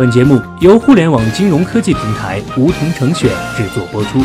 本节目由互联网金融科技平台梧桐城选制作播出。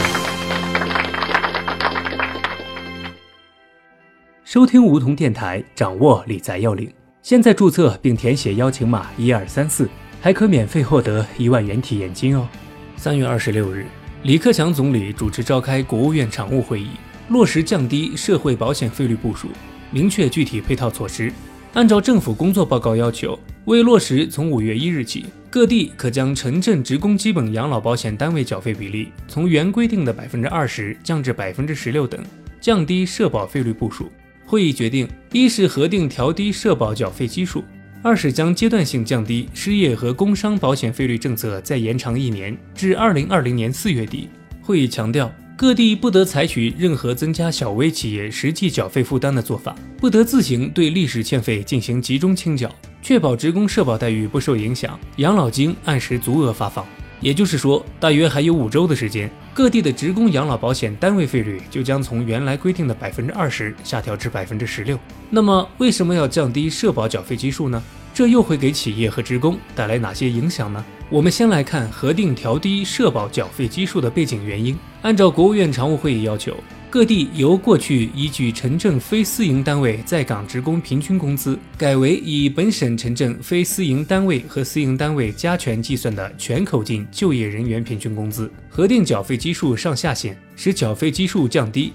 收听梧桐电台，掌握理财要领。现在注册并填写邀请码一二三四，还可免费获得一万元体验金哦。三月二十六日，李克强总理主持召开国务院常务会议，落实降低社会保险费率部署，明确具体配套措施。按照政府工作报告要求，为落实从五月一日起，各地可将城镇职工基本养老保险单位缴费比例从原规定的百分之二十降至百分之十六等，降低社保费率部署。会议决定：一是核定调低社保缴费基数；二是将阶段性降低失业和工伤保险费率政策再延长一年，至二零二零年四月底。会议强调，各地不得采取任何增加小微企业实际缴费负担的做法，不得自行对历史欠费进行集中清缴，确保职工社保待遇不受影响，养老金按时足额发放。也就是说，大约还有五周的时间，各地的职工养老保险单位费率就将从原来规定的百分之二十下调至百分之十六。那么，为什么要降低社保缴费基数呢？这又会给企业和职工带来哪些影响呢？我们先来看核定调低社保缴费基数的背景原因。按照国务院常务会议要求。各地由过去依据城镇非私营单位在岗职工平均工资，改为以本省城镇非私营单位和私营单位加权计算的全口径就业人员平均工资，核定缴费基数上下限，使缴费基数降低。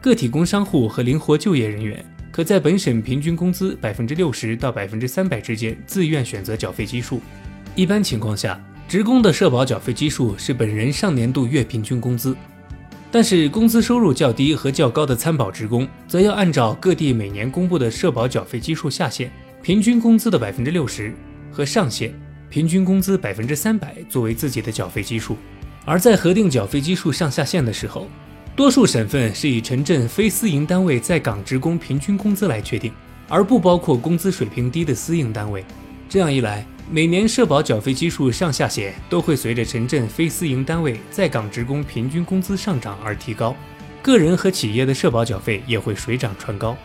个体工商户和灵活就业人员可在本省平均工资百分之六十到百分之三百之间自愿选择缴费基数。一般情况下，职工的社保缴费基数是本人上年度月平均工资。但是，工资收入较低和较高的参保职工，则要按照各地每年公布的社保缴费基数下限，平均工资的百分之六十和上限，平均工资百分之三百作为自己的缴费基数。而在核定缴费基数上下限的时候，多数省份是以城镇非私营单位在岗职工平均工资来确定，而不包括工资水平低的私营单位。这样一来，每年社保缴费基数上下限都会随着城镇非私营单位在岗职工平均工资上涨而提高，个人和企业的社保缴费也会水涨船高。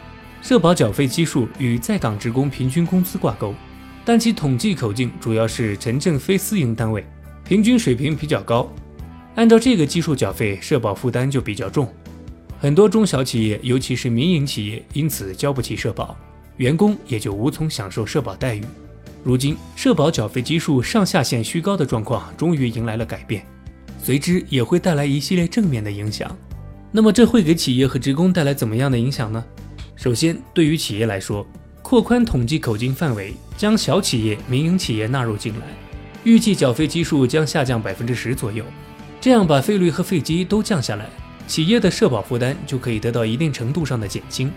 社保缴费基数与在岗职工平均工资挂钩，但其统计口径主要是城镇非私营单位，平均水平比较高。按照这个基数缴费，社保负担就比较重，很多中小企业，尤其是民营企业，因此交不起社保，员工也就无从享受社保待遇。如今，社保缴费基数上下限虚高的状况终于迎来了改变，随之也会带来一系列正面的影响。那么，这会给企业和职工带来怎么样的影响呢？首先，对于企业来说，扩宽统计口径范围，将小企业、民营企业纳入进来，预计缴费基数将下降百分之十左右。这样把费率和费基都降下来，企业的社保负担就可以得到一定程度上的减轻，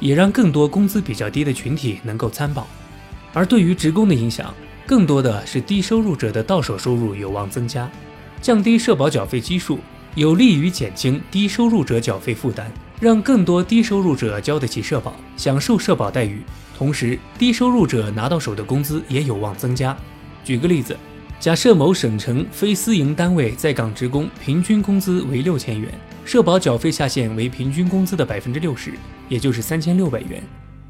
也让更多工资比较低的群体能够参保。而对于职工的影响，更多的是低收入者的到手收入有望增加，降低社保缴费基数，有利于减轻低收入者缴费负担，让更多低收入者交得起社保，享受社保待遇。同时，低收入者拿到手的工资也有望增加。举个例子，假设某省城非私营单位在岗职工平均工资为六千元，社保缴费下限为平均工资的百分之六十，也就是三千六百元。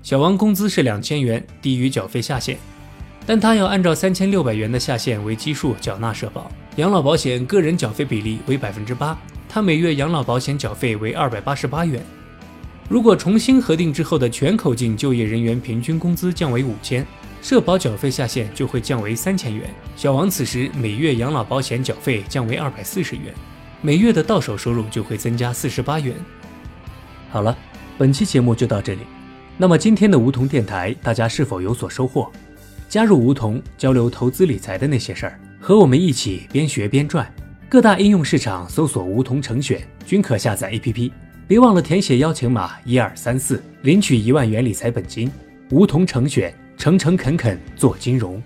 小王工资是两千元，低于缴费下限，但他要按照三千六百元的下限为基数缴纳社保。养老保险个人缴费比例为百分之八，他每月养老保险缴费为二百八十八元。如果重新核定之后的全口径就业人员平均工资降为五千，社保缴费下限就会降为三千元。小王此时每月养老保险缴费降为二百四十元，每月的到手收入就会增加四十八元。好了，本期节目就到这里。那么今天的梧桐电台，大家是否有所收获？加入梧桐，交流投资理财的那些事儿，和我们一起边学边赚。各大应用市场搜索“梧桐成选”，均可下载 APP。别忘了填写邀请码一二三四，领取一万元理财本金。梧桐成选，诚诚恳恳做金融。